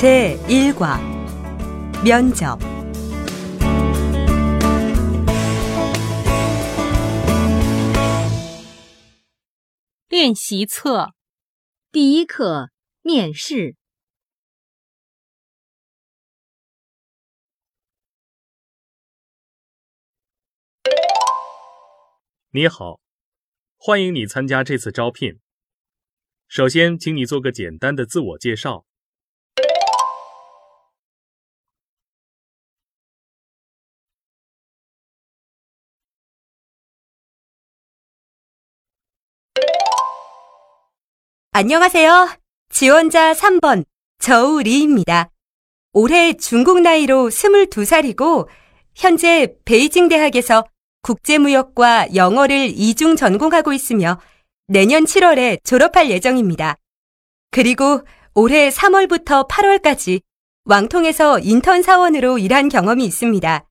제1과 면접 练习册第一课面试。你好，欢迎你参加这次招聘。首先，请你做个简单的自我介绍。 안녕하세요. 지원자 3번 저우리입니다. 올해 중국 나이로 22살이고 현재 베이징 대학에서 국제무역과 영어를 이중 전공하고 있으며 내년 7월에 졸업할 예정입니다. 그리고 올해 3월부터 8월까지 왕통에서 인턴 사원으로 일한 경험이 있습니다. “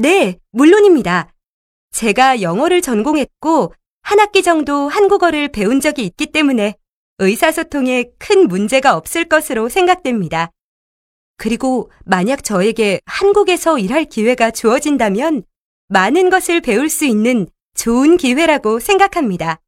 네, 물론입니다. 제가 영어를 전공했고 한 학기 정도 한국어를 배운 적이 있기 때문에 의사소통에 큰 문제가 없을 것으로 생각됩니다. 그리고 만약 저에게 한국에서 일할 기회가 주어진다면 많은 것을 배울 수 있는 좋은 기회라고 생각합니다. “